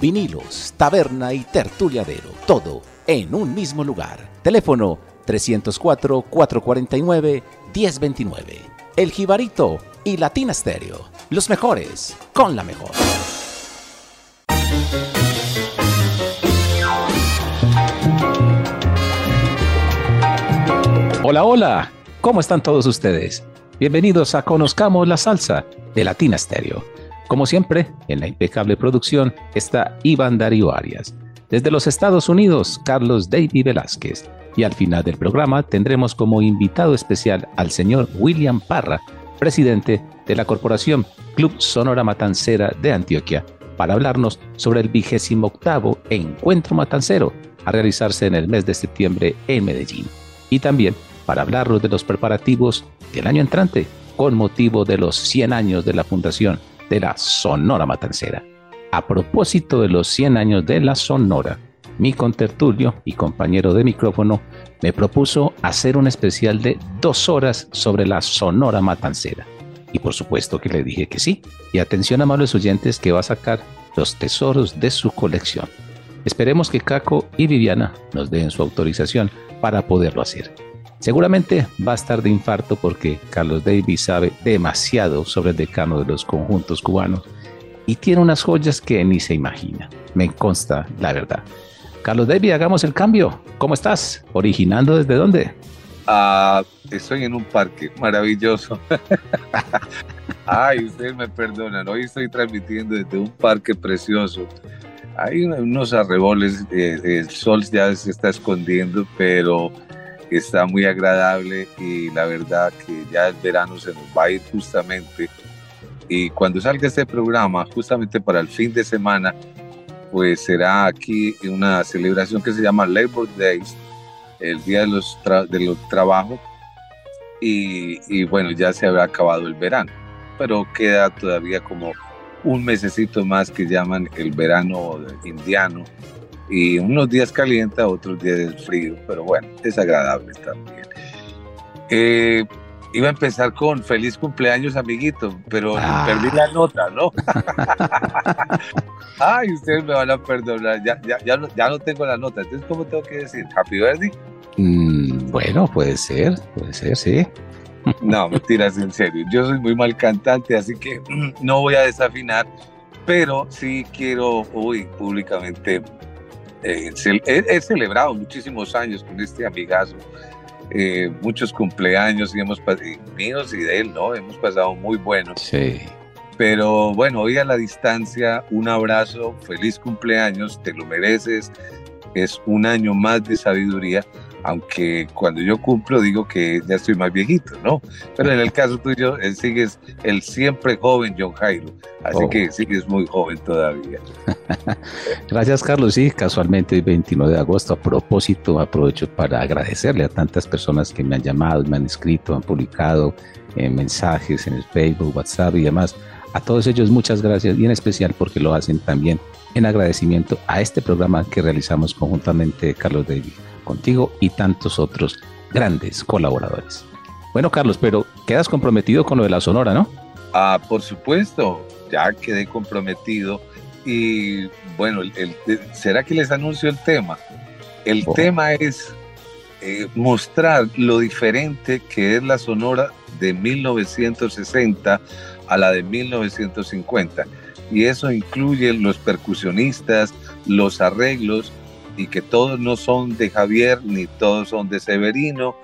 vinilos, taberna y tertuliadero, todo en un mismo lugar. Teléfono 304-449-1029. El Jibarito y Latina Stereo, los mejores con la mejor. Hola, hola, ¿cómo están todos ustedes? Bienvenidos a Conozcamos la Salsa de Latina Stereo. Como siempre, en la impecable producción está Iván Darío Arias. Desde los Estados Unidos, Carlos David Velázquez. Y al final del programa tendremos como invitado especial al señor William Parra, presidente de la Corporación Club Sonora Matancera de Antioquia, para hablarnos sobre el vigésimo octavo Encuentro Matancero a realizarse en el mes de septiembre en Medellín. Y también para hablarnos de los preparativos del año entrante con motivo de los 100 años de la fundación de la Sonora Matancera. A propósito de los 100 años de la Sonora, mi contertulio y compañero de micrófono me propuso hacer un especial de dos horas sobre la Sonora Matancera. Y por supuesto que le dije que sí. Y atención amables oyentes que va a sacar los tesoros de su colección. Esperemos que Caco y Viviana nos den su autorización para poderlo hacer. Seguramente va a estar de infarto porque Carlos Davis sabe demasiado sobre el decano de los conjuntos cubanos y tiene unas joyas que ni se imagina. Me consta la verdad. Carlos Davis, hagamos el cambio. ¿Cómo estás? ¿Originando desde dónde? Ah, estoy en un parque maravilloso. Ay, ustedes me perdonan, hoy estoy transmitiendo desde un parque precioso. Hay unos arreboles, eh, el sol ya se está escondiendo, pero está muy agradable y la verdad que ya el verano se nos va a ir justamente. Y cuando salga este programa, justamente para el fin de semana, pues será aquí una celebración que se llama Labor Days, el Día de los, de los Trabajos. Y, y bueno, ya se habrá acabado el verano, pero queda todavía como un mesecito más que llaman el verano indiano y unos días calienta, otros días es frío, pero bueno, es agradable también. Eh, iba a empezar con feliz cumpleaños, amiguito, pero ah. perdí la nota, ¿no? Ay, ustedes me van a perdonar, ya, ya, ya, no, ya no tengo la nota, entonces, ¿cómo tengo que decir? ¿Happy birthday? Mm, bueno, puede ser, puede ser, sí. No, mentiras, en serio. Yo soy muy mal cantante, así que no voy a desafinar, pero sí quiero hoy públicamente eh, he, celebrado muchísimos años con este amigazo, eh, muchos cumpleaños y hemos míos y de él, ¿no? Hemos pasado muy buenos. Sí. Pero bueno, hoy a la distancia, un abrazo, feliz cumpleaños, te lo mereces, es un año más de sabiduría aunque cuando yo cumplo digo que ya estoy más viejito, ¿no? Pero en el caso tuyo, él sigues el siempre joven John Jairo, así oh. que sigues muy joven todavía. Gracias, Carlos. Sí, casualmente el 29 de agosto, a propósito, aprovecho para agradecerle a tantas personas que me han llamado, me han escrito, han publicado eh, mensajes en el Facebook, WhatsApp y demás. A todos ellos muchas gracias y en especial porque lo hacen también en agradecimiento a este programa que realizamos conjuntamente Carlos David contigo y tantos otros grandes colaboradores. Bueno, Carlos, pero quedas comprometido con lo de la Sonora, ¿no? Ah, por supuesto, ya quedé comprometido. Y bueno, ¿será que les anuncio el tema? El oh. tema es eh, mostrar lo diferente que es la Sonora de 1960 a la de 1950. Y eso incluye los percusionistas, los arreglos y que todos no son de Javier ni todos son de Severino.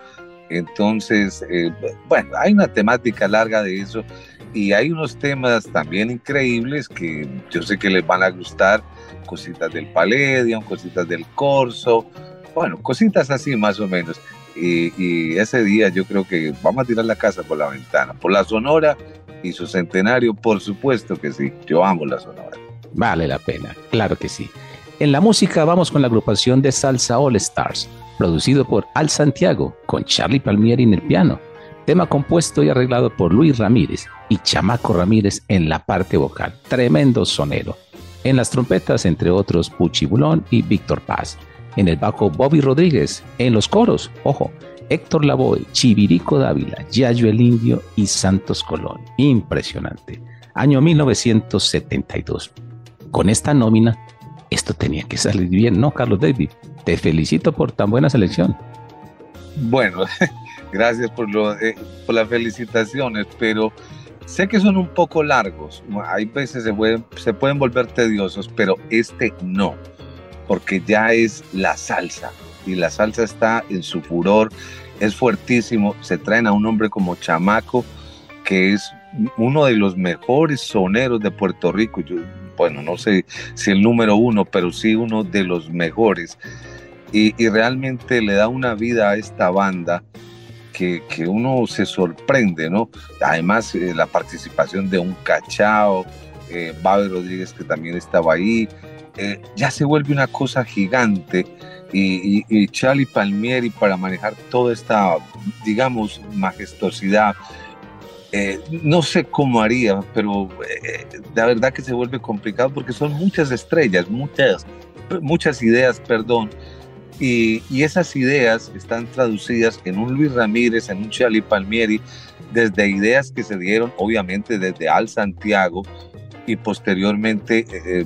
Entonces, eh, bueno, hay una temática larga de eso y hay unos temas también increíbles que yo sé que les van a gustar, cositas del Palladium, cositas del Corso, bueno, cositas así más o menos. Y, y, ese día yo creo que vamos a tirar la casa por la ventana, por la Sonora y su centenario, por supuesto que sí, yo amo la Sonora. Vale la pena, claro que sí. En la música vamos con la agrupación de Salsa All Stars, producido por Al Santiago, con Charlie Palmieri en el piano, tema compuesto y arreglado por Luis Ramírez y Chamaco Ramírez en la parte vocal, tremendo sonero. En las trompetas, entre otros, Puchi Bulón y Víctor Paz. En el bajo, Bobby Rodríguez. En los coros, ojo, Héctor Lavoe, Chivirico Dávila, Yayo el Indio y Santos Colón. Impresionante. Año 1972. Con esta nómina, esto tenía que salir bien, ¿no, Carlos David? Te felicito por tan buena selección. Bueno, gracias por, lo, eh, por las felicitaciones, pero sé que son un poco largos. Hay veces se pueden, se pueden volver tediosos, pero este no, porque ya es la salsa y la salsa está en su furor, es fuertísimo. Se traen a un hombre como Chamaco, que es uno de los mejores soneros de Puerto Rico. Bueno, no sé si el número uno, pero sí uno de los mejores y, realmente le da una vida a esta banda que, uno se sorprende, ¿no? Además, eh, la participación de un cachao, eh, Rodríguez que también estaba ahí, eh, ya se vuelve una cosa gigante y, y, Charlie Palmieri para manejar toda esta, digamos, majestuosidad. Eh, no sé cómo haría, pero la verdad que se vuelve complicado porque son muchas estrellas, muchas, muchas ideas, perdón, y, esas ideas están traducidas en un Luis Ramírez, en un Charlie Palmieri, desde ideas que se dieron obviamente desde Al Santiago y posteriormente eh,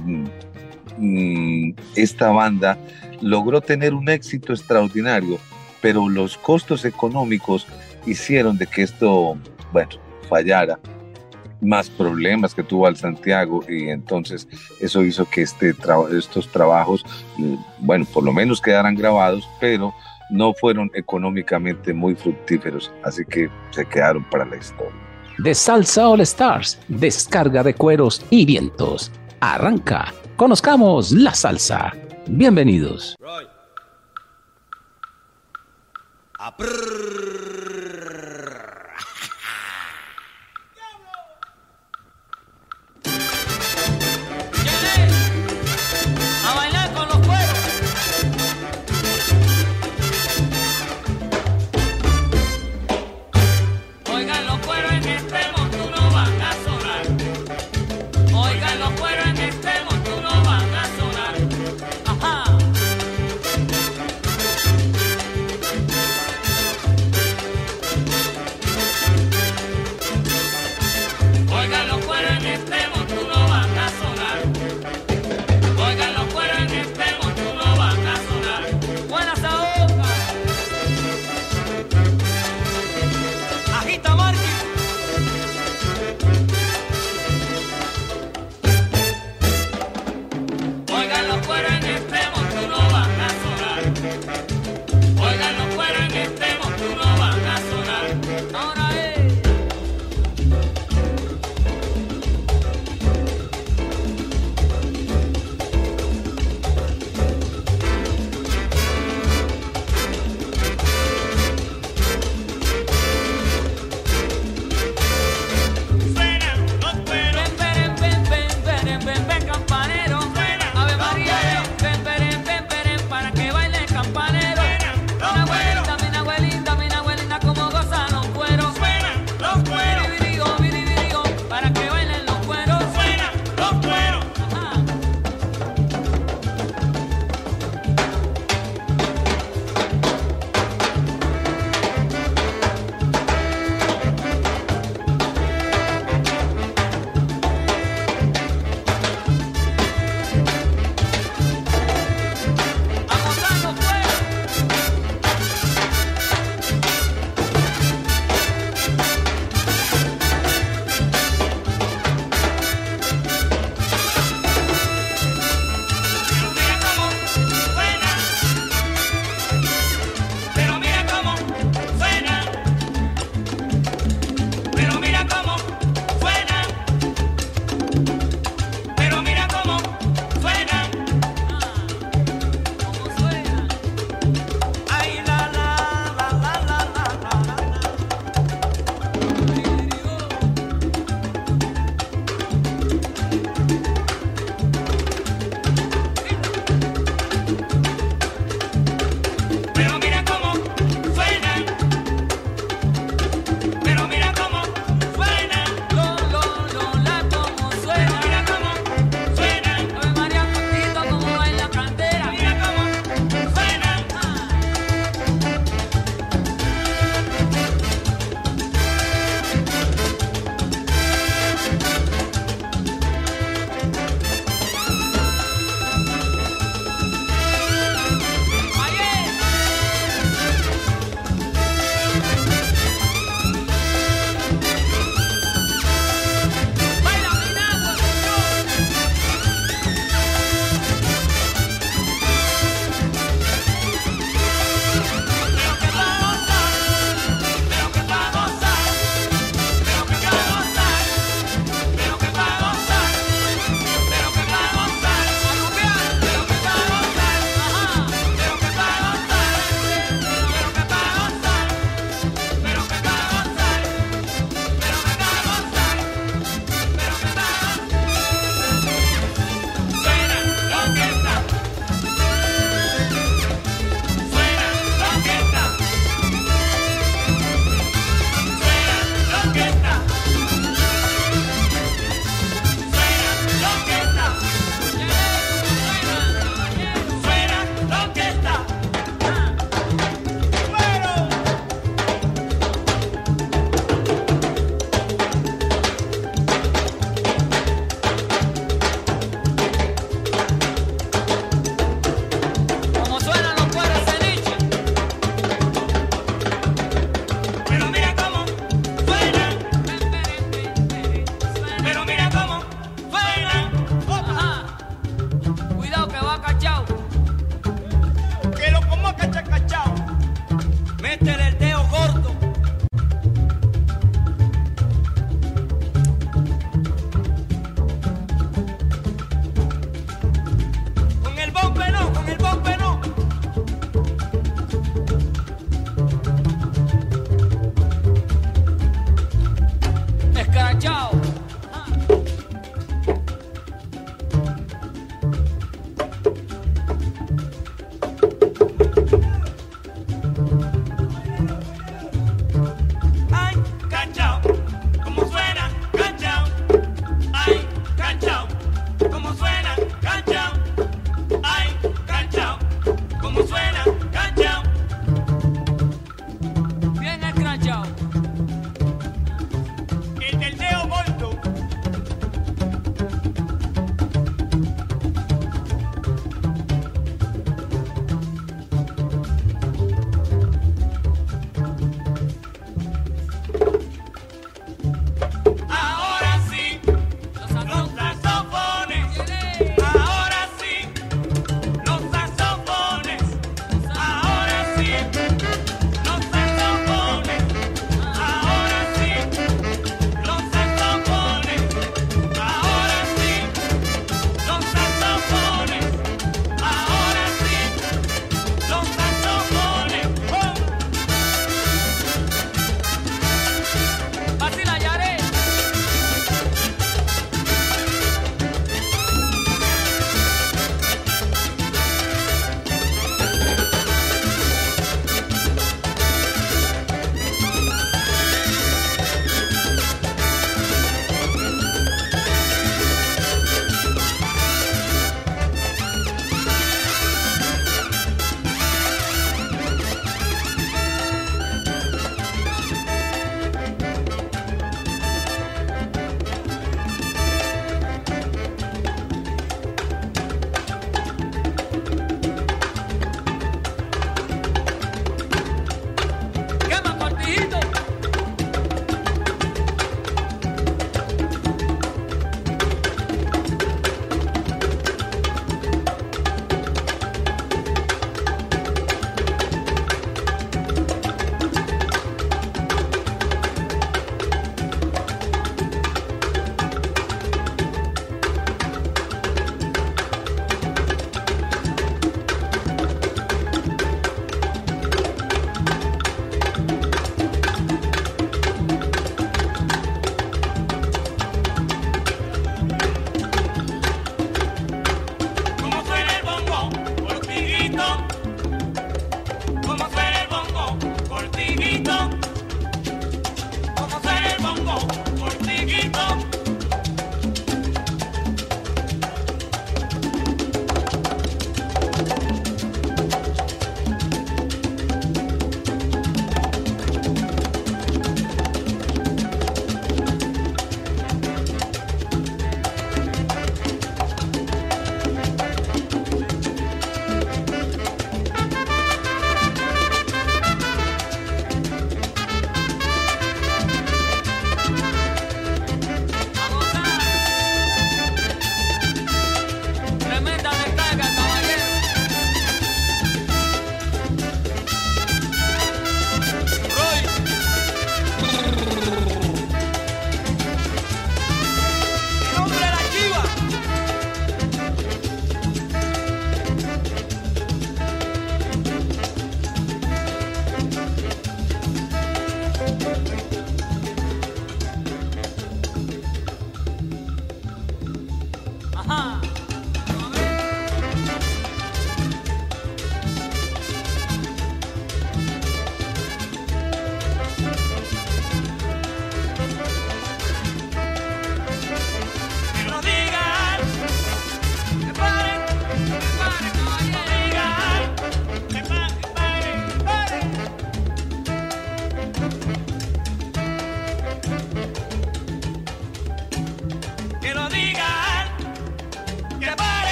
mm, esta banda logró tener un éxito extraordinario, pero los costos económicos hicieron de que esto, bueno, fallara más problemas que tuvo al Santiago y entonces eso hizo que este estos trabajos, mm, bueno, por lo menos quedaran grabados, pero no fueron económicamente muy fructíferos, así que se quedaron para la historia. De Salsa All Stars, descarga de cueros y vientos. Arranca, conozcamos la salsa. Bienvenidos.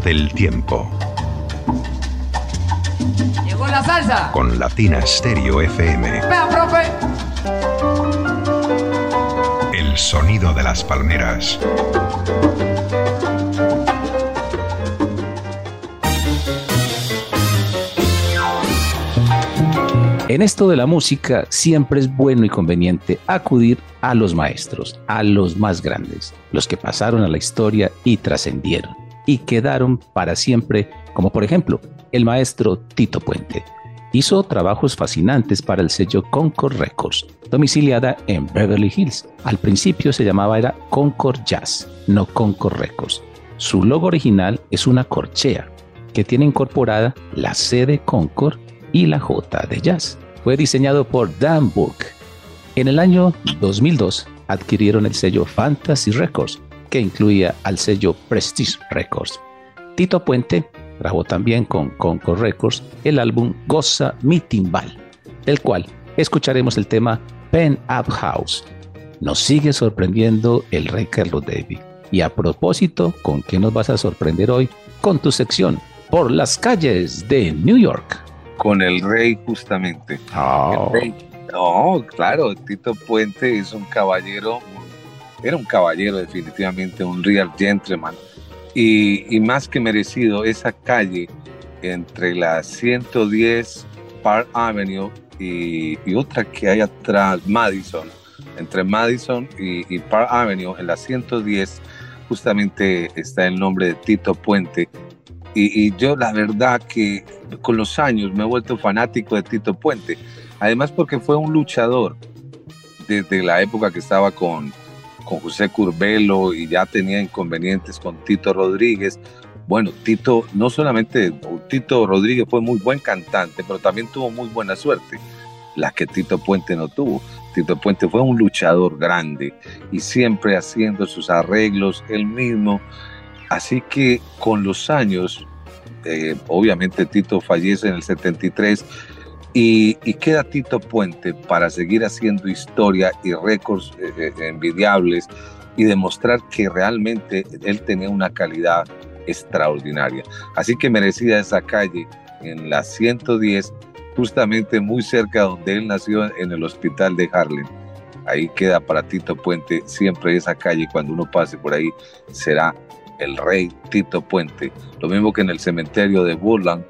Del tiempo. Llegó la salsa. Con Latina Stereo FM. Vea, profe. El sonido de las palmeras. En esto de la música siempre es bueno y conveniente acudir a los maestros, a los más grandes, los que pasaron a la historia y trascendieron y quedaron para siempre, como por ejemplo el maestro Tito Puente. Hizo trabajos fascinantes para el sello Concord Records, domiciliada en Beverly Hills. Al principio se llamaba era Concord Jazz, no Concord Records. Su logo original es una corchea que tiene incorporada la C de Concord y la J de Jazz. Fue diseñado por Dan Book. En el año 2002 adquirieron el sello Fantasy Records, que incluía al sello Prestige Records. Tito Puente grabó también con Concord Records el álbum Goza Mi Timbal, del cual escucharemos el tema Pen Up House. Nos sigue sorprendiendo el rey Carlos David. Y a propósito, ¿con qué nos vas a sorprender hoy? Con tu sección por las calles de New York. Con el rey justamente. Oh. No, claro, Tito Puente es un caballero, era un caballero definitivamente, un real gentleman y, más que merecido, esa calle entre la 110 Park Avenue y, otra que hay atrás, Madison, entre Madison y, Park Avenue, en la 110, justamente está el nombre de Tito Puente. Y, yo la verdad que con los años me he vuelto fanático de Tito Puente. Además porque fue un luchador desde la época que estaba con, con José Curbelo y ya tenía inconvenientes con Tito Rodríguez. Bueno, Tito, no solamente Tito Rodríguez fue muy buen cantante, pero también tuvo muy buena suerte, la que Tito Puente no tuvo. Tito Puente fue un luchador grande y siempre haciendo sus arreglos él mismo. Así que con los años, eh, obviamente Tito fallece en el 73, y, queda Tito Puente para seguir haciendo historia y récords eh, eh, envidiables y demostrar que realmente él tenía una calidad extraordinaria. Así que merecida esa calle en la 110, justamente muy cerca donde él nació en el hospital de Harlem. Ahí queda para Tito Puente siempre esa calle, cuando uno pase por ahí, será el rey Tito Puente. Lo mismo que en el cementerio de Woodland,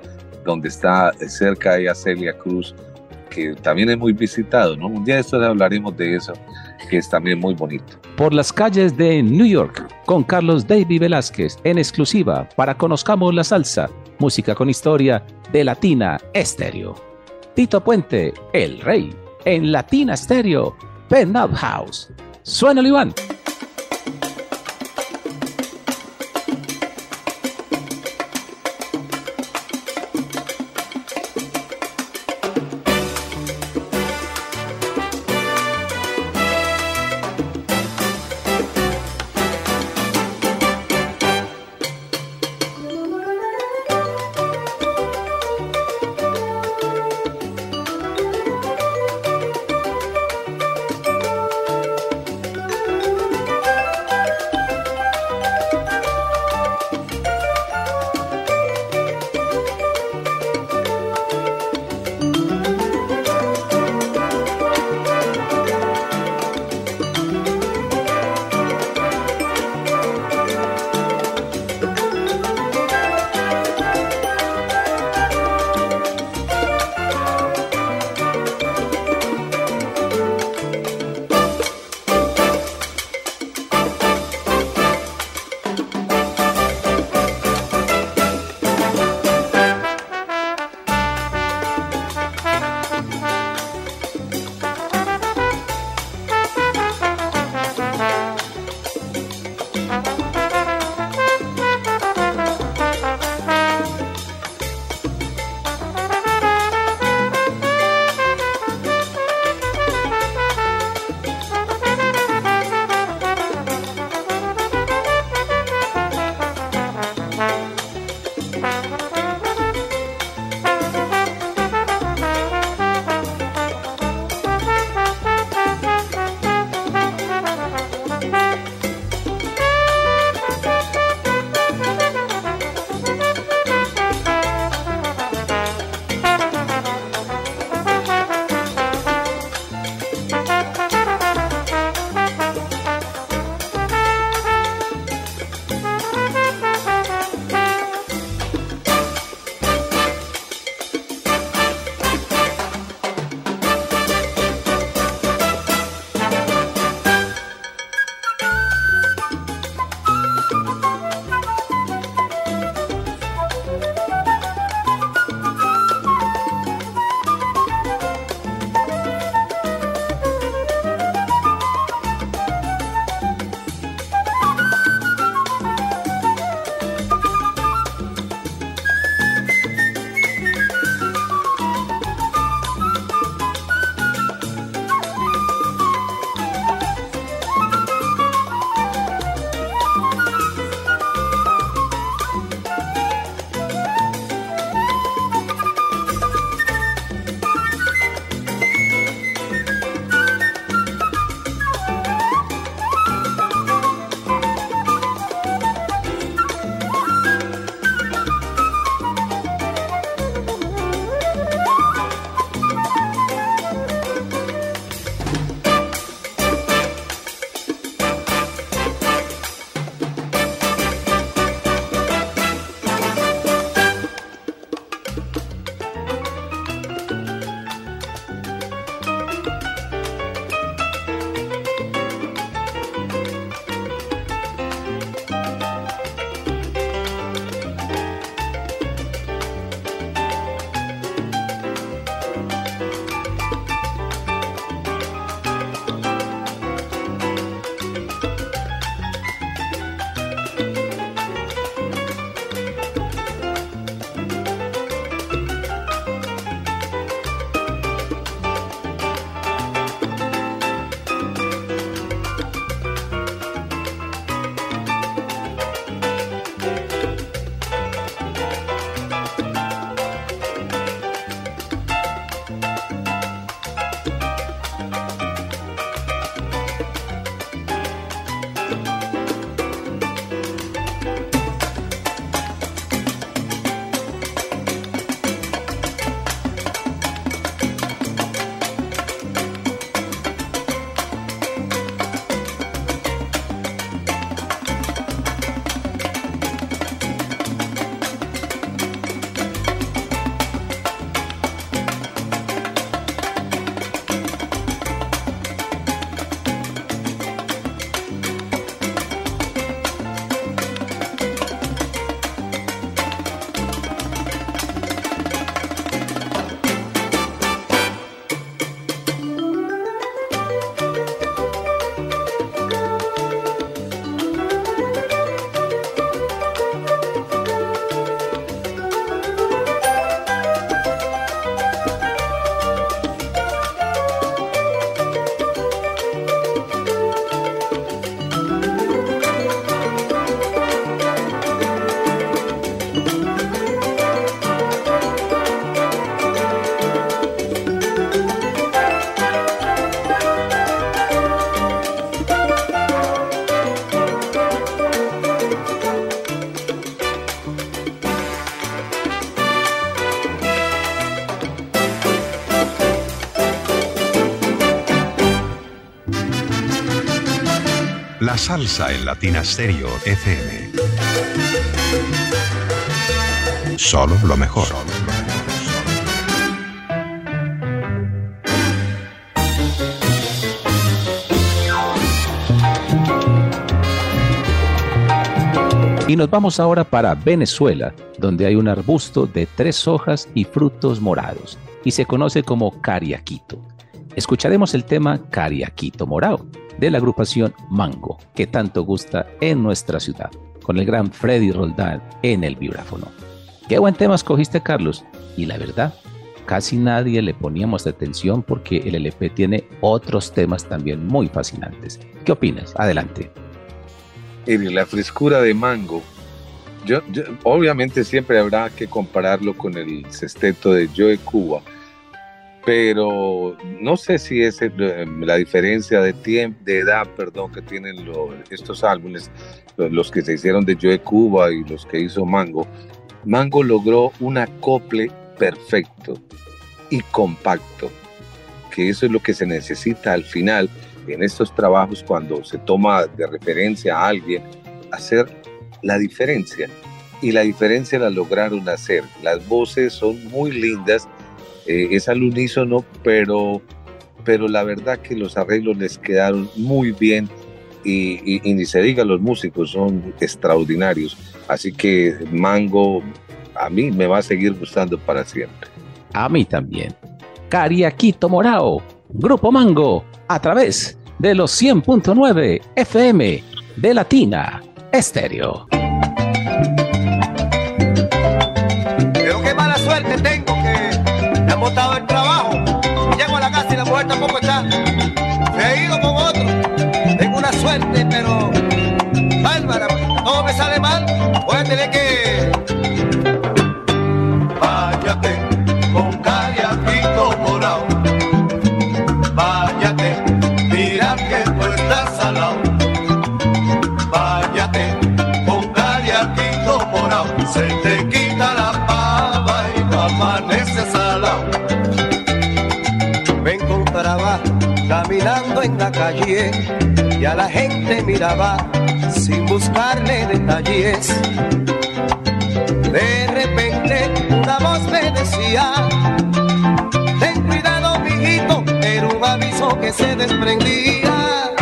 donde está cerca de Celia Cruz, que también es muy visitado, ¿no? Un día de esto hablaremos de eso, que es también muy bonito. Por las calles de New York, con Carlos David Velázquez, en exclusiva para Conozcamos la Salsa, música con historia de Latina Estéreo. Tito Puente, el rey, en Latina Estéreo, Pen Up House. Suena Iván. La salsa en Latina Stereo FM. Solo lo mejor. Y nos vamos ahora para Venezuela, donde hay un arbusto de tres hojas y frutos morados, y se conoce como cariaquito. Escucharemos el tema Cariaquito Morado de la agrupación Mango, que tanto gusta en nuestra ciudad, con el gran Freddy Roldán en el vibráfono. Qué buen tema escogiste, Carlos, y la verdad, casi nadie le poníamos atención porque el LP tiene otros temas también muy fascinantes. ¿Qué opinas? Adelante la frescura de mango. Yo, obviamente siempre habrá que compararlo con el sexteto de Joe Cuba, pero no sé si es eh, la diferencia de tiempo, de edad, perdón, que tienen estos álbumes, los que se hicieron de Joe Cuba y los que hizo Mango. Mango logró un acople perfecto y compacto, que eso es lo que se necesita al final en estos trabajos cuando se toma de referencia a alguien, hacer la diferencia. Y la diferencia la lograron hacer. Las voces son muy lindas, eh, es al unísono, pero, pero la verdad que los arreglos les quedaron muy bien y, y, ni se diga los músicos, son extraordinarios. Así que Mango a mí me va a seguir gustando para siempre. A mí también. Cariaquito Morao, Grupo Mango, a través de los 100.9 FM de Latina Estéreo. Que me botado el trabajo. Llego a la casa y la mujer tampoco está. Se ha ido con otro. Tengo una suerte, pero bárbara. Todo me sale mal. Voy a tener que en la calle y a la gente miraba sin buscarle detalles. De repente una voz me decía, ten cuidado mijito, era un aviso que se desprendía.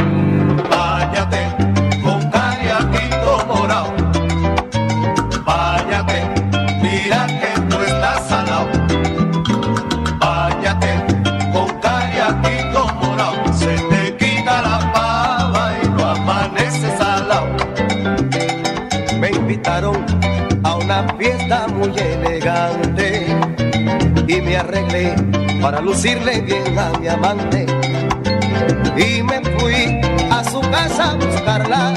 Para lucirle bien a mi amante. Y me fui a su casa a buscarla.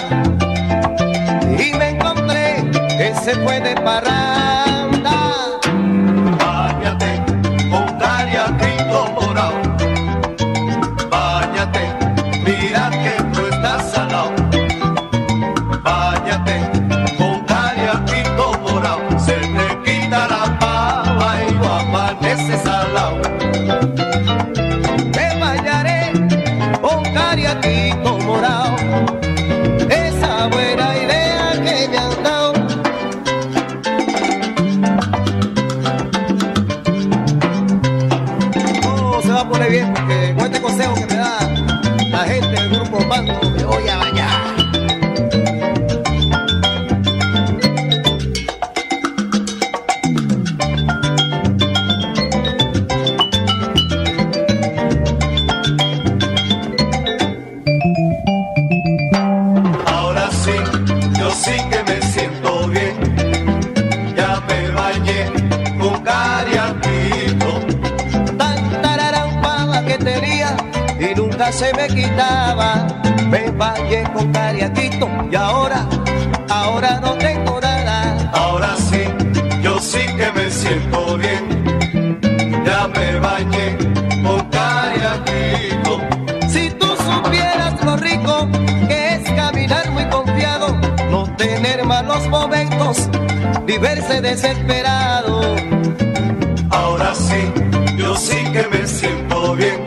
Y me encontré que se fue de Ahora sí, yo sí que me siento bien.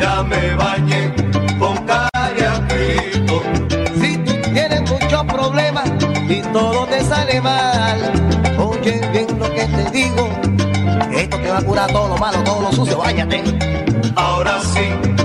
Ya me bañé con cariaquito. Si tú tienes muchos problemas y todo te sale mal, oye bien lo que te digo. Esto te va a curar todo lo malo, todo lo sucio, váyate. Ahora sí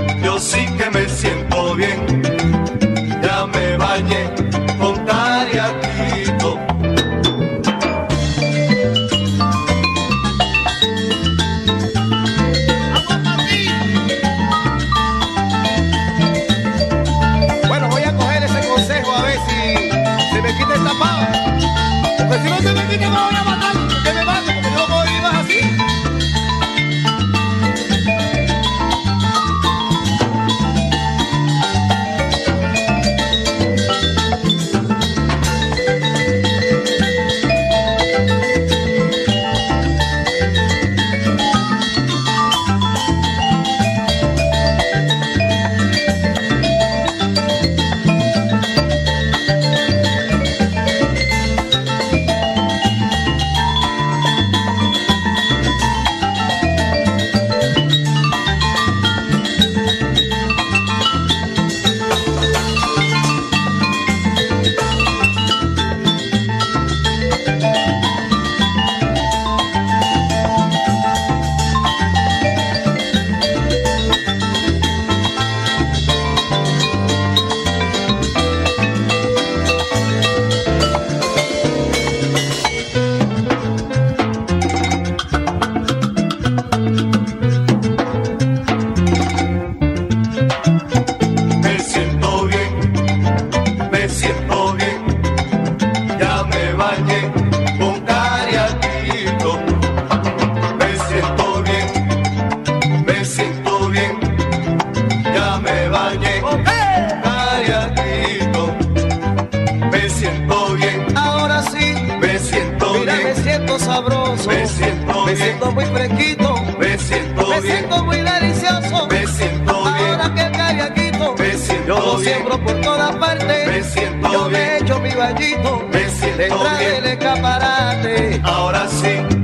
siento Me siento muy fresquito. Me siento Me bien, siento muy delicioso. me siento Ahora bien. que Cariaquito, Me siento yo lo bien. siembro por todas partes. Me siento yo me bien. echo mi vallito Me siento detrás bien. del escaparate. Ahora sí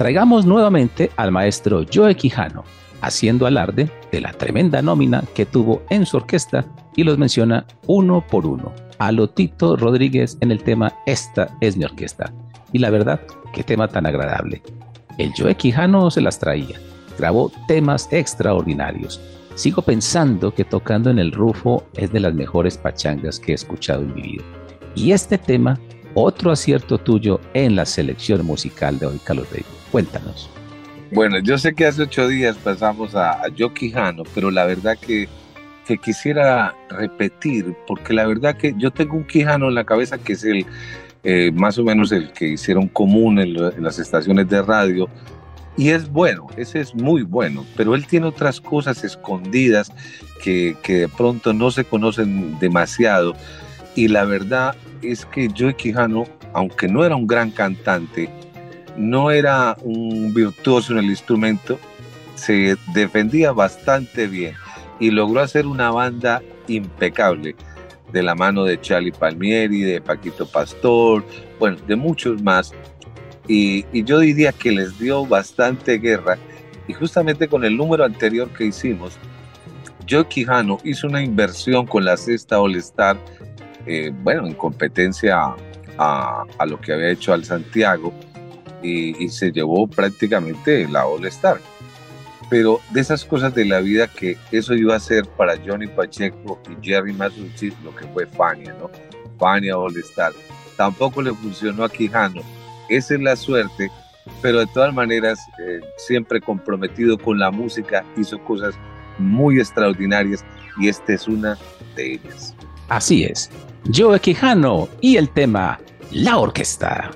Traigamos nuevamente al maestro Joe Quijano, haciendo alarde de la tremenda nómina que tuvo en su orquesta y los menciona uno por uno. A Lotito Rodríguez en el tema Esta es mi orquesta. Y la verdad, qué tema tan agradable. El Joe Quijano se las traía, grabó temas extraordinarios. Sigo pensando que tocando en el Rufo es de las mejores pachangas que he escuchado en mi vida. Y este tema, otro acierto tuyo en la selección musical de hoy, Carlos Reyes. Cuéntanos. Bueno, yo sé que hace ocho días pasamos a, a Quijano, pero la verdad que, que quisiera repetir, porque la verdad que yo tengo un Quijano en la cabeza que es el eh, más o menos el que hicieron común en las estaciones de radio, y es bueno, ese es muy bueno, pero él tiene otras cosas escondidas que, que de pronto no se conocen demasiado, y la verdad es que Joe Quijano, aunque no era un gran cantante, no era un virtuoso en el instrumento, se defendía bastante bien y logró hacer una banda impecable de la mano de Charlie Palmieri, de Paquito Pastor, bueno, de muchos más. Y, yo diría que les dio bastante guerra y justamente con el número anterior que hicimos, Joe Quijano hizo una inversión con la sexta All Star, eh, bueno, en competencia a, a lo que había hecho al Santiago y, se llevó prácticamente la All Star. Pero de esas cosas de la vida que eso iba a ser para Johnny Pacheco y Jerry Masucci lo que fue Fania, ¿no? Fania All Star. Tampoco le funcionó a Quijano. Esa es la suerte pero de todas maneras, eh, siempre comprometido con la música, hizo cosas muy extraordinarias y esta es una de ellas. Así es. Joe Quijano y el tema La Orquesta.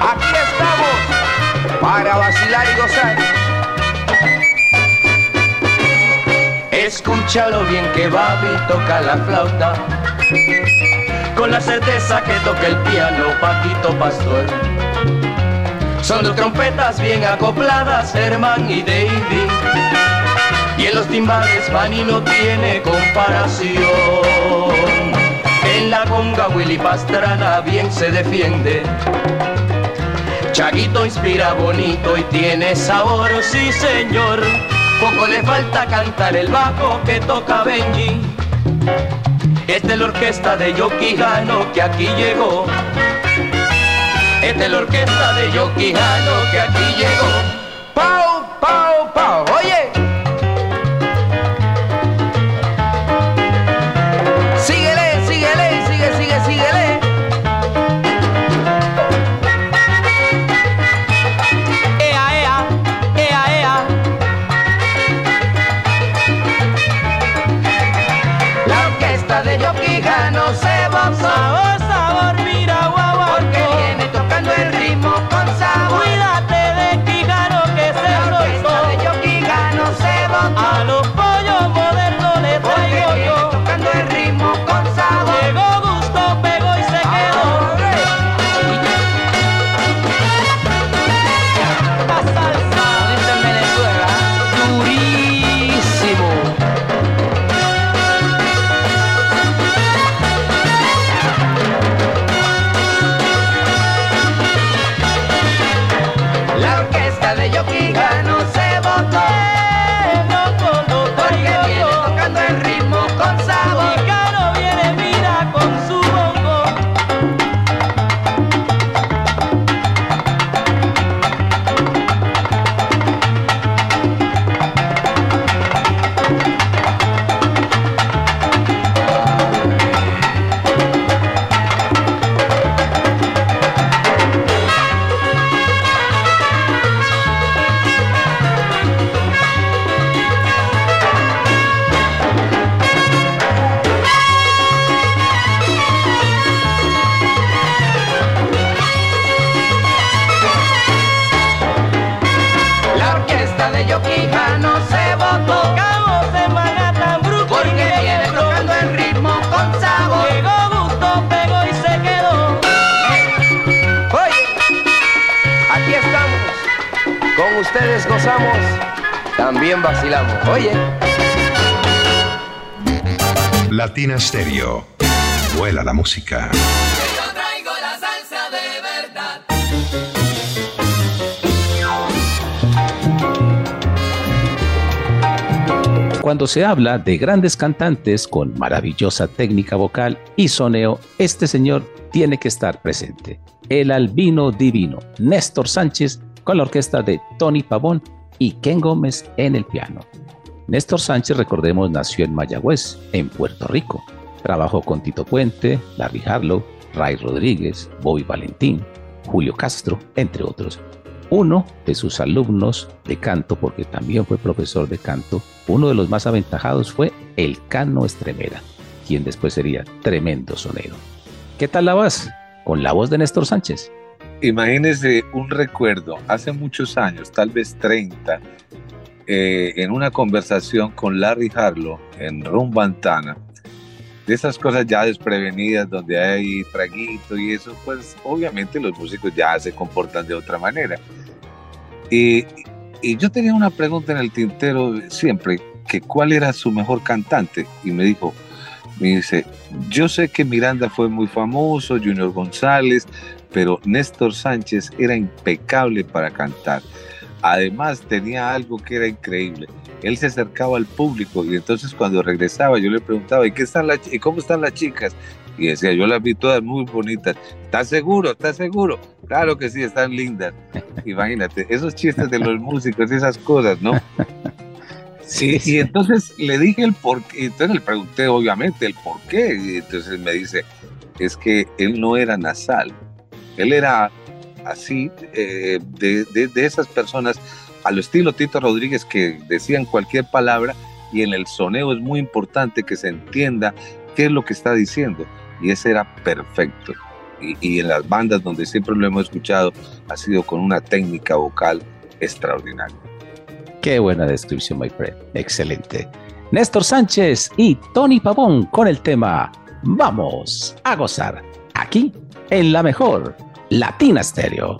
Aquí estamos para vacilar y gozar. Escúchalo bien que Babi toca la flauta. Con la certeza que toca el piano Paquito Pastor. Son dos trompetas bien acopladas, Herman y David. Y en los timbales Manny no tiene comparación. En la conga Willy Pastrana bien se defiende. Chaguito inspira bonito y tiene sabor, sí señor. Poco le falta cantar el bajo que toca Benji. Esta es la orquesta de Yokijano que aquí llegó. Esta es la orquesta de Yokijano que aquí llegó. ¡Pau, pau, ustedes gozamos, también vacilamos. Oye. Latina Stereo. Vuela la música. Yo traigo la salsa de verdad. Cuando se habla de grandes cantantes con maravillosa técnica vocal y soneo, este señor tiene que estar presente. El albino divino, Néstor Sánchez, con la orquesta de Tony Pavón y Ken Gómez en el piano. Néstor Sánchez, recordemos, nació en Mayagüez, en Puerto Rico. Trabajó con Tito Puente, Larry Harlow, Ray Rodríguez, Bobby Valentín, Julio Castro, entre otros. Uno de sus alumnos de canto, porque también fue profesor de canto, uno de los más aventajados fue el Cano Estremera, quien después sería tremendo sonero. ¿Qué tal la vas? Con la voz de Néstor Sánchez. Imagínese un recuerdo, hace muchos años, tal vez 30, eh, en una conversación con Larry Harlow en Rumbantana, de esas cosas ya desprevenidas, donde hay traguito y eso, pues obviamente los músicos ya se comportan de otra manera. Y, y yo tenía una pregunta en el tintero siempre, que cuál era su mejor cantante, y me dijo, me dice, yo sé que Miranda fue muy famoso, Junior González, pero Néstor Sánchez era impecable para cantar. Además tenía algo que era increíble. Él se acercaba al público y entonces cuando regresaba yo le preguntaba, ¿y, qué están las, ¿y cómo están las chicas? Y decía, yo las vi todas muy bonitas. ¿Estás seguro? ¿Estás seguro? Claro que sí, están lindas. Imagínate, esos chistes de los músicos, esas cosas, ¿no? Sí, y entonces le dije el por qué, entonces le pregunté obviamente el por qué, y entonces me dice, es que él no era nasal, él era así, eh, de, de, esas personas, a lo estilo Tito Rodríguez, que decían cualquier palabra y en el soneo es muy importante que se entienda qué es lo que está diciendo. Y ese era perfecto. Y, y en las bandas donde siempre lo hemos escuchado, ha sido con una técnica vocal extraordinaria. Qué buena descripción, my friend. Excelente. Néstor Sánchez y Tony Pavón con el tema Vamos a gozar aquí en la mejor Latina Stereo.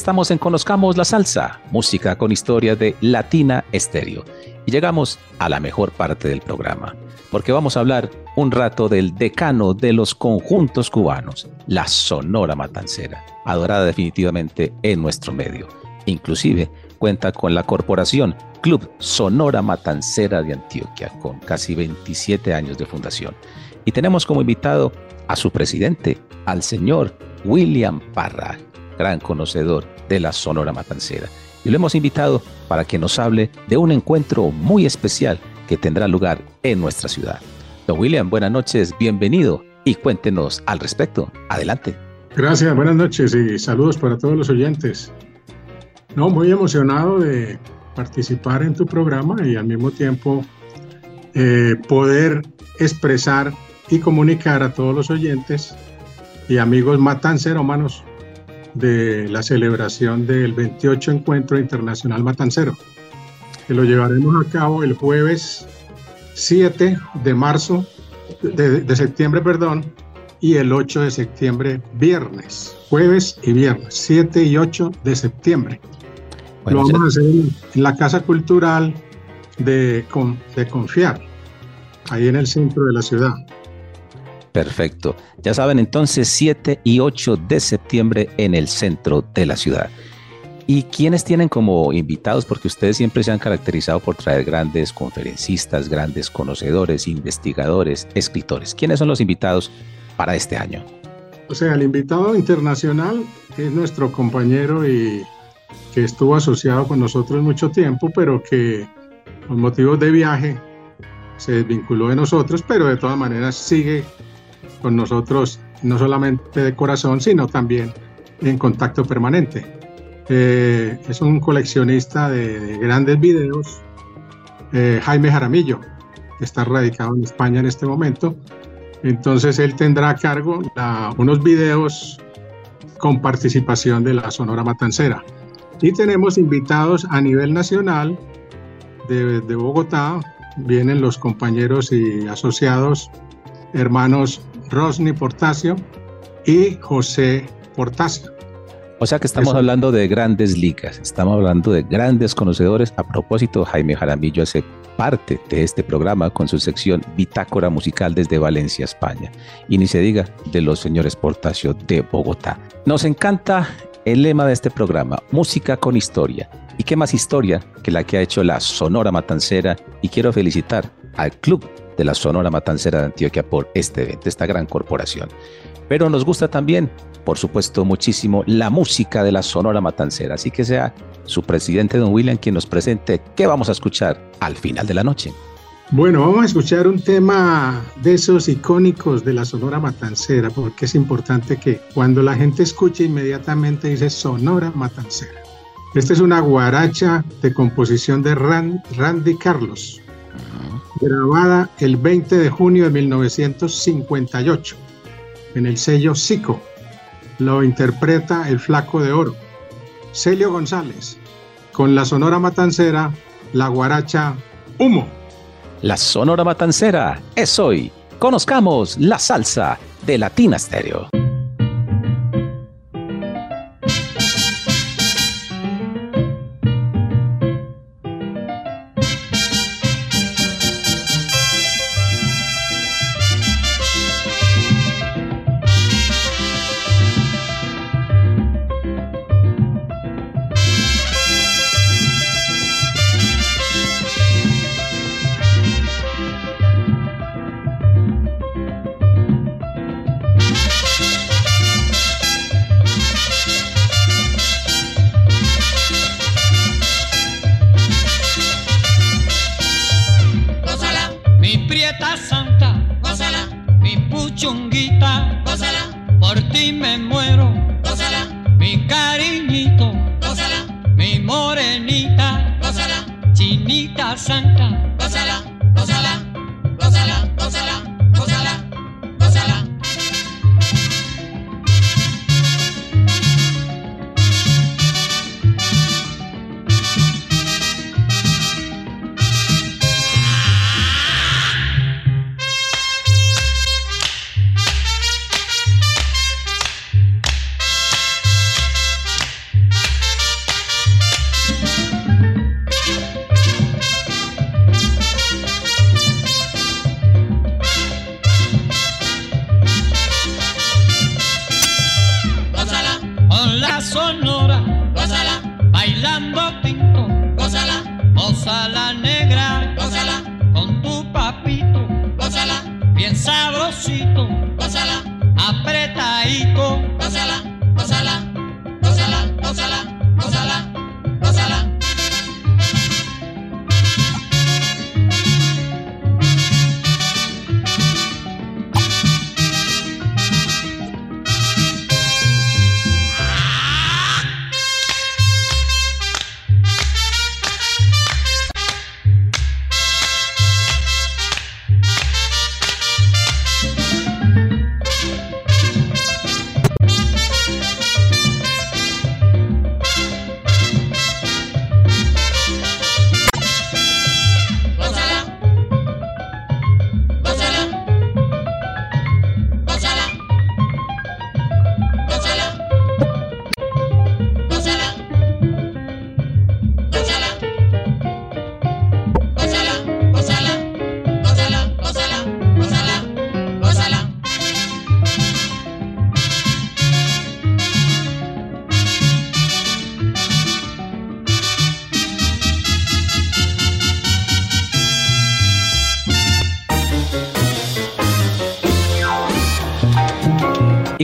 Estamos en Conozcamos la Salsa, música con historia de Latina Estéreo. Y llegamos a la mejor parte del programa, porque vamos a hablar un rato del decano de los conjuntos cubanos, la Sonora Matancera, adorada definitivamente en nuestro medio. Inclusive cuenta con la corporación Club Sonora Matancera de Antioquia, con casi 27 años de fundación. Y tenemos como invitado a su presidente, al señor William Parra, gran conocedor de la Sonora Matancera. Y lo hemos invitado para que nos hable de un encuentro muy especial que tendrá lugar en nuestra ciudad. Don William, buenas noches, bienvenido y cuéntenos al respecto. Adelante. Gracias, buenas noches y saludos para todos los oyentes. No, muy emocionado de participar en tu programa y al mismo tiempo eh, poder expresar y comunicar a todos los oyentes y amigos matanceromanos de la celebración del 28 Encuentro Internacional Matancero, que lo llevaremos a cabo el jueves 7 de marzo, de, de septiembre, perdón, y el 8 de septiembre, viernes, jueves y viernes, 7 y 8 de septiembre. Bueno, lo vamos a hacer en la Casa Cultural de, Con- de Confiar, ahí en el centro de la ciudad. Perfecto. Ya saben, entonces 7 y 8 de septiembre en el centro de la ciudad. ¿Y quiénes tienen como invitados? Porque ustedes siempre se han caracterizado por traer grandes conferencistas, grandes conocedores, investigadores, escritores. ¿Quiénes son los invitados para este año? O sea, el invitado internacional es nuestro compañero y que estuvo asociado con nosotros mucho tiempo, pero que por motivos de viaje se desvinculó de nosotros, pero de todas maneras sigue con nosotros no solamente de corazón, sino también en contacto permanente. Eh, es un coleccionista de, de grandes videos, eh, Jaime Jaramillo, que está radicado en España en este momento. Entonces él tendrá a cargo unos videos con participación de la Sonora Matancera. Y tenemos invitados a nivel nacional de, de Bogotá. Vienen los compañeros y asociados, hermanos Rosny Portasio y José Portasio. O sea que estamos Eso. hablando de grandes ligas, estamos hablando de grandes conocedores. A propósito, Jaime Jaramillo hace parte de este programa con su sección Bitácora Musical desde Valencia, España. Y ni se diga de los señores Portacio de Bogotá. Nos encanta el lema de este programa, música con historia. ¿Y qué más historia que la que ha hecho la Sonora Matancera? Y quiero felicitar al Club de la Sonora Matancera de Antioquia por este evento, esta gran corporación. Pero nos gusta también, por supuesto, muchísimo la música de la Sonora Matancera. Así que sea su presidente, don William, quien nos presente qué vamos a escuchar al final de la noche. Bueno, vamos a escuchar un tema de esos icónicos de la Sonora Matancera, porque es importante que cuando la gente escuche inmediatamente dice Sonora Matancera. Esta es una guaracha de composición de Ran- Randy Carlos, grabada el 20 de junio de 1958 en el sello Sico. Lo interpreta el Flaco de Oro, Celio González, con la Sonora Matancera, la guaracha Humo. La Sonora Matancera es hoy. Conozcamos la salsa de Latina Stereo.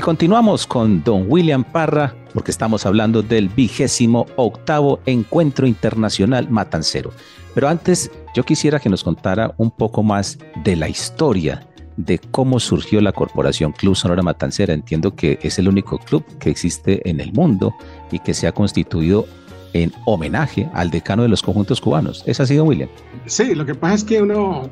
Continuamos con don William Parra, porque estamos hablando del vigésimo octavo Encuentro Internacional Matancero. Pero antes, yo quisiera que nos contara un poco más de la historia de cómo surgió la Corporación Club Sonora Matancera. Entiendo que es el único club que existe en el mundo y que se ha constituido en homenaje al decano de los conjuntos cubanos. ¿Es así, don William? Sí, lo que pasa es que uno,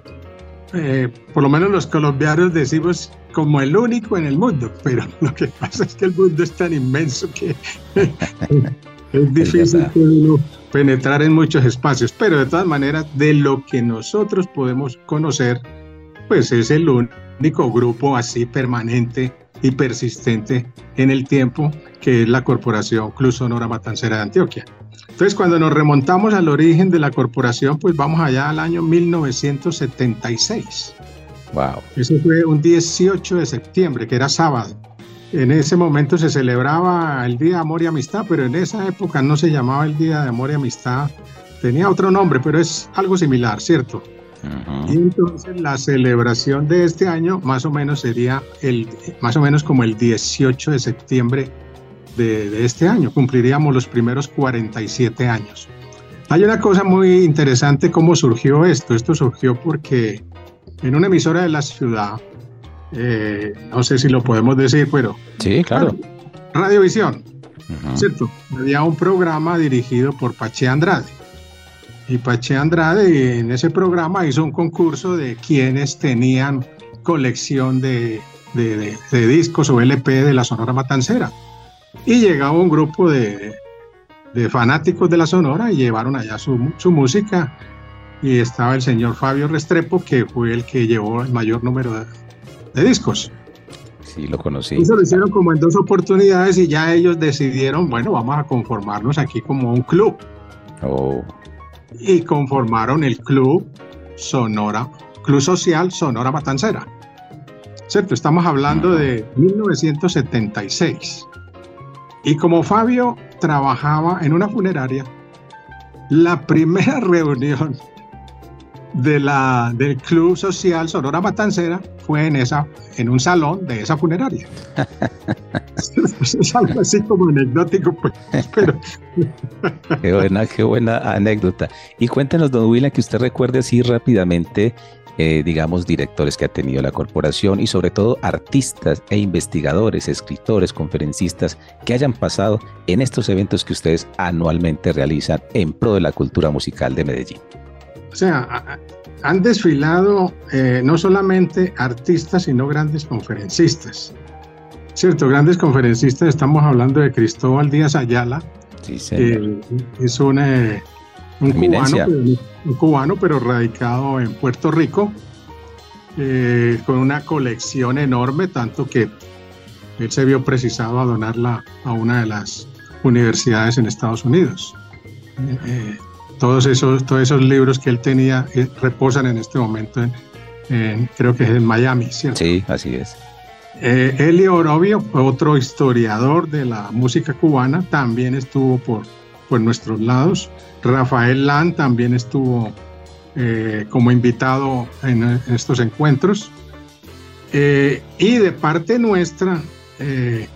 eh, por lo menos los colombianos decimos como el único en el mundo, pero lo que pasa es que el mundo es tan inmenso que es difícil verdad. que uno penetrar en muchos espacios, pero de todas maneras, de lo que nosotros podemos conocer, pues es el único grupo así permanente y persistente en el tiempo que es la Corporación Club Sonora Matancera de Antioquia. Entonces, cuando nos remontamos al origen de la corporación, pues vamos allá al año 1976. Wow. Eso fue un 18 de septiembre, que era sábado. En ese momento se celebraba el Día de Amor y Amistad, pero en esa época no se llamaba el Día de Amor y Amistad. Tenía otro nombre, pero es algo similar, ¿cierto? Y entonces la celebración de este año más o menos sería el, más o menos como el 18 de septiembre de, de este año. Cumpliríamos los primeros 47 años. Hay una cosa muy interesante cómo surgió esto. Esto surgió porque en una emisora de la ciudad, eh, no sé si lo podemos decir, pero Sí, claro. Radiovisión. ¿cierto? Había un programa dirigido por Pache Andrade. Y Pache Andrade en ese programa hizo un concurso de quienes tenían colección de, de- de- de discos o LP de la Sonora Matancera. Y llegaba un grupo de, de fanáticos de la Sonora y llevaron allá su, su música. Y estaba el señor Fabio Restrepo, que fue el que llevó el mayor número de, de discos. Sí, lo conocí. Eso lo hicieron como en dos oportunidades y ya ellos decidieron, bueno, vamos a conformarnos aquí como un club. Oh, Y conformaron el Club Sonora, Club Social Sonora Matancera. ¿Cierto? Estamos hablando de 1976. Y como Fabio trabajaba en una funeraria, la primera reunión de la, del Club Social Sonora Matancera fue en, esa, en un salón de esa funeraria. es algo así como anecdótico, pues, qué buena, qué buena anécdota. Y cuéntenos, don William, que usted recuerde así rápidamente, eh, digamos, directores que ha tenido la corporación y sobre todo artistas e investigadores, escritores, conferencistas que hayan pasado en estos eventos que ustedes anualmente realizan en pro de la cultura musical de Medellín. O sea, han desfilado eh, no solamente artistas, sino grandes conferencistas. Cierto, grandes conferencistas, estamos hablando de Cristóbal Díaz Ayala, Sí, es un, eh, un cubano, pero, un cubano, pero radicado en Puerto Rico, eh, con una colección enorme, tanto que él se vio precisado a donarla a una de las universidades en Estados Unidos. Eh, eh, todos, esos, todos esos libros que él tenía eh, reposan en este momento en, en- creo que es en Miami, ¿cierto? Sí, así es. Elio Orobio, otro historiador de la música cubana, también estuvo por, por nuestros lados. Rafael Lan también estuvo eh, como invitado en, en estos encuentros. Eh, y de parte nuestra, eh,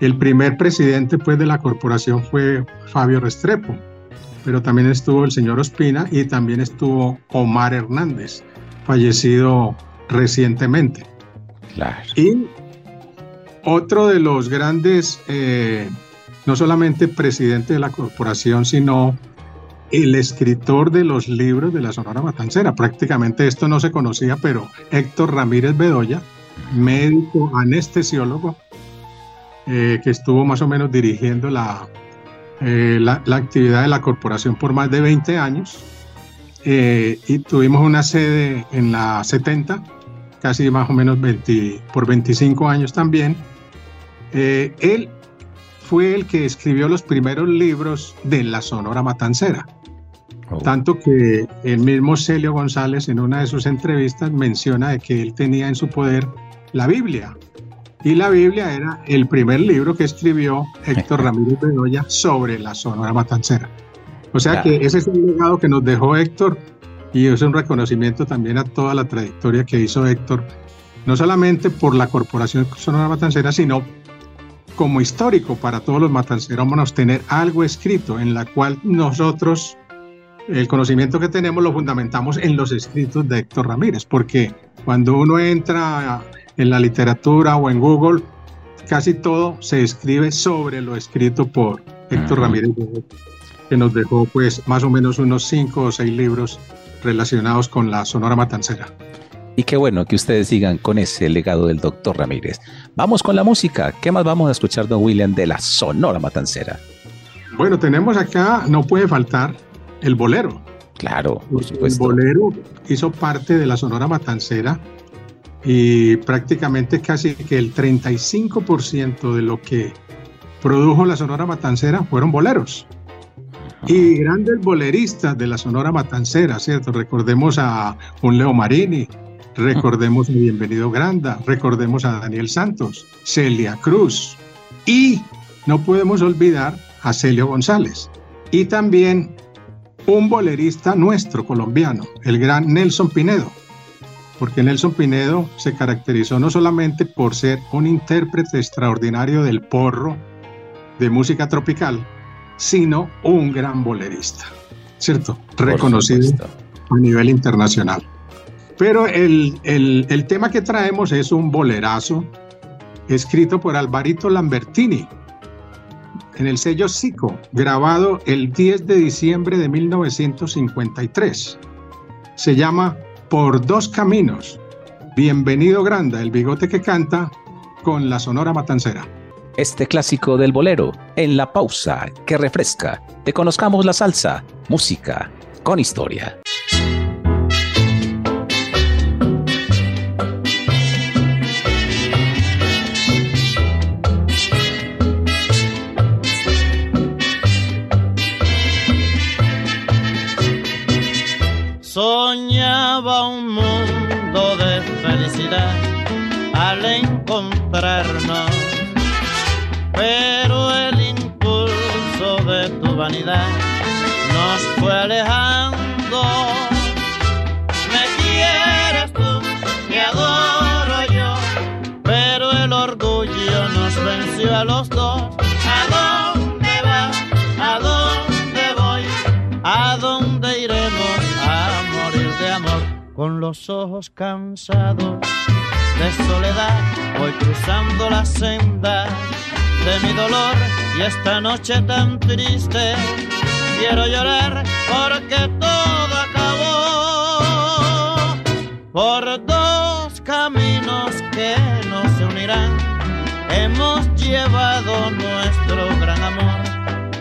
el primer presidente pues, de la corporación fue Fabio Restrepo, pero también estuvo el señor Ospina y también estuvo Omar Hernández, fallecido recientemente. Claro. Y otro de los grandes, eh, no solamente presidente de la corporación, sino el escritor de los libros de la Sonora Matancera. Prácticamente esto no se conocía, pero Héctor Ramírez Bedoya, médico anestesiólogo, eh, que estuvo más o menos dirigiendo la, eh, la, la actividad de la corporación por más de 20 años. Eh, y tuvimos una sede en la 70, casi más o menos 20, por 25 años también. Él fue el que escribió los primeros libros de la Sonora Matancera. Oh. Tanto que el mismo Celio González en una de sus entrevistas menciona de que él tenía en su poder la Biblia. Y la Biblia era el primer libro que escribió Héctor Ramírez Bedoya sobre la Sonora Matancera. O sea Claro. que ese es el legado que nos dejó Héctor y es un reconocimiento también a toda la trayectoria que hizo Héctor, no solamente por la Corporación Sonora Matancera, sino como histórico para todos los matancerómanos tener algo escrito en la cual nosotros el conocimiento que tenemos lo fundamentamos en los escritos de Héctor Ramírez, porque cuando uno entra en la literatura o en Google, casi todo se escribe sobre lo escrito por Héctor. Ramírez, que nos dejó pues más o menos unos cinco o seis libros relacionados con la Sonora Matancera. Y qué bueno que ustedes sigan con ese legado del doctor Ramírez. Vamos con la música. ¿Qué más vamos a escuchar, don William, de la Sonora Matancera? Bueno, tenemos acá, no puede faltar, el bolero. Claro, por El supuesto. bolero hizo parte de la Sonora Matancera y prácticamente casi que el 35% de lo que produjo la Sonora Matancera fueron boleros. Y grandes boleristas de la Sonora Matancera, ¿cierto? Recordemos a un Leo Marini, recordemos a Bienvenido Granda, recordemos a Daniel Santos, Celia Cruz y no podemos olvidar a Celio González. Y también un bolerista nuestro colombiano, el gran Nelson Pinedo, porque Nelson Pinedo se caracterizó no solamente por ser un intérprete extraordinario del porro de música tropical, sino un gran bolerista, ¿cierto? Reconocido a nivel internacional. Pero el, el- tema que traemos es un bolerazo escrito por Alvarito Lambertini en el sello Sico, grabado el 10 de diciembre de 1953. Se llama Por dos caminos. Bienvenido Granda, el bigote que canta con la Sonora Matancera. Este clásico del bolero, en la pausa que refresca. Te conozcamos la salsa, música con historia. Soñaba un mundo de felicidad al encontrarnos, pero el impulso de tu vanidad nos fue alejando. Me quieres tú, te adoro yo, pero el orgullo nos venció a los dos. ¿A dónde vas? ¿A dónde voy? ¿A dónde Con los ojos cansados de soledad, voy cruzando la senda de mi dolor y esta noche tan triste quiero llorar porque todo acabó por dos caminos que no se unirán. Hemos llevado nuestro gran amor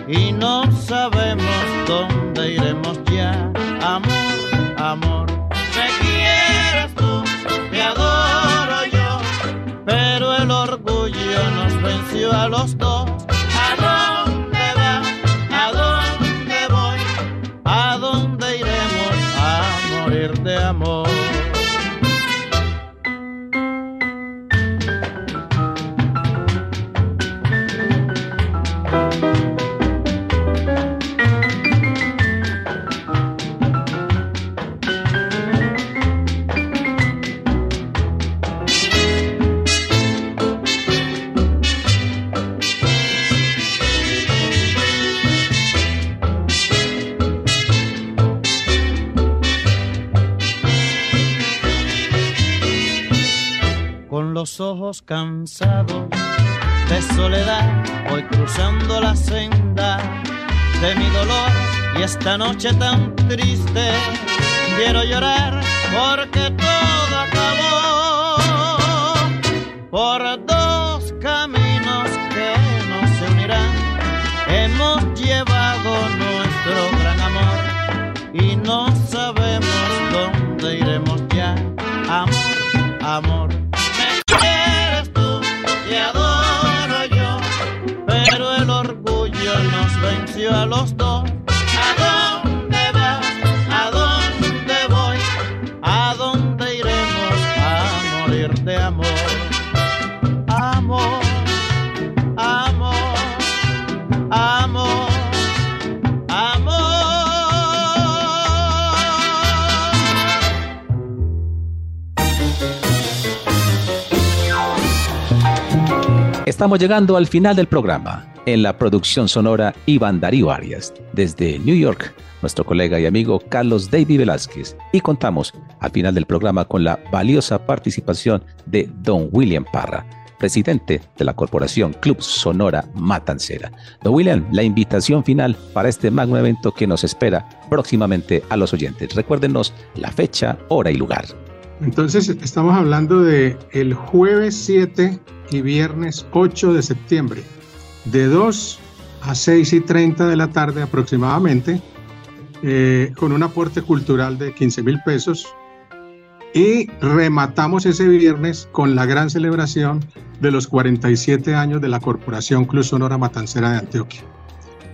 y no sabemos dónde iremos ya. Amor, amor, quieres tú, te adoro yo, pero el orgullo nos venció a los dos. Los ojos cansados de soledad, voy cruzando la senda de mi dolor y esta noche tan triste quiero llorar porque todo acabó. Por Estamos llegando al final del programa. En la producción sonora, Iván Darío Arias. Desde New York, nuestro colega y amigo Carlos David Velázquez. Y contamos al final del programa con la valiosa participación de Don William Parra, presidente de la corporación Club Sonora Matancera. Don William, la invitación final para este magno evento que nos espera próximamente a los oyentes. Recuérdenos la fecha, hora y lugar. Entonces, estamos hablando de el jueves 7 y viernes 8 de septiembre, de 2 a 6 y 30 de la tarde aproximadamente, eh, con un aporte cultural de 15 mil pesos. Y rematamos ese viernes con la gran celebración de los 47 años de la Corporación Club Sonora Matancera de Antioquia.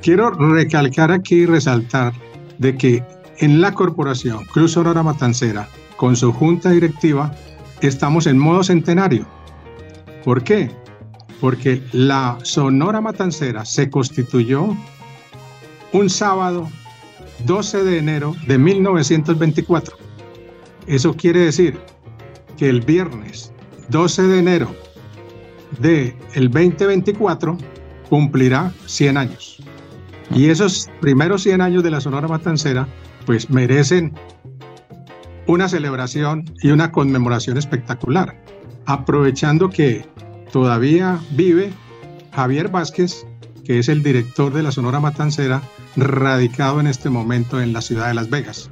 Quiero recalcar aquí y resaltar de que en la Corporación Club Sonora Matancera, con su junta directiva, estamos en modo centenario. ¿Por qué? Porque la Sonora Matancera se constituyó un sábado 12 de enero de 1924. Eso quiere decir que el viernes 12 de enero del el 2024 cumplirá 100 años. Y esos primeros 100 años de la Sonora Matancera pues merecen una celebración y una conmemoración espectacular, aprovechando que todavía vive Javier Vázquez, que es el director de la Sonora Matancera, radicado en este momento en la ciudad de Las Vegas.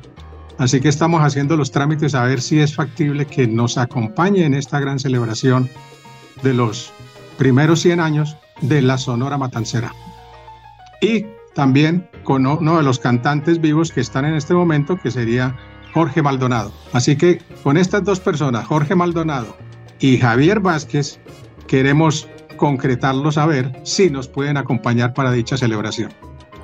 Así que estamos haciendo los trámites a ver si es factible que nos acompañe en esta gran celebración de los primeros 100 años de la Sonora Matancera. Y también con uno de los cantantes vivos que están en este momento, que sería Jorge Maldonado. Así que con estas dos personas, Jorge Maldonado y Javier Vázquez, queremos concretarlos a ver si nos pueden acompañar para dicha celebración.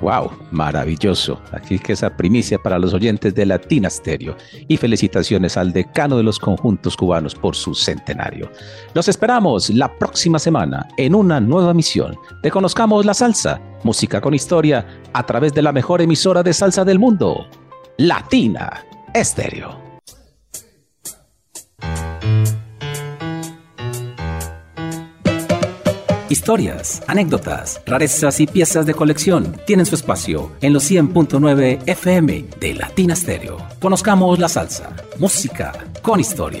Wow, maravilloso. Aquí que esa primicia para los oyentes de Latina Stereo. Y felicitaciones al decano de los conjuntos cubanos por su centenario. Los esperamos la próxima semana en una nueva misión de Conozcamos la Salsa, música con historia, a través de la mejor emisora de salsa del mundo, Latina Stereo. Historias, anécdotas, rarezas y piezas de colección tienen su espacio en los 100.9 FM de Latina Stereo. Conozcamos la salsa, música con historia.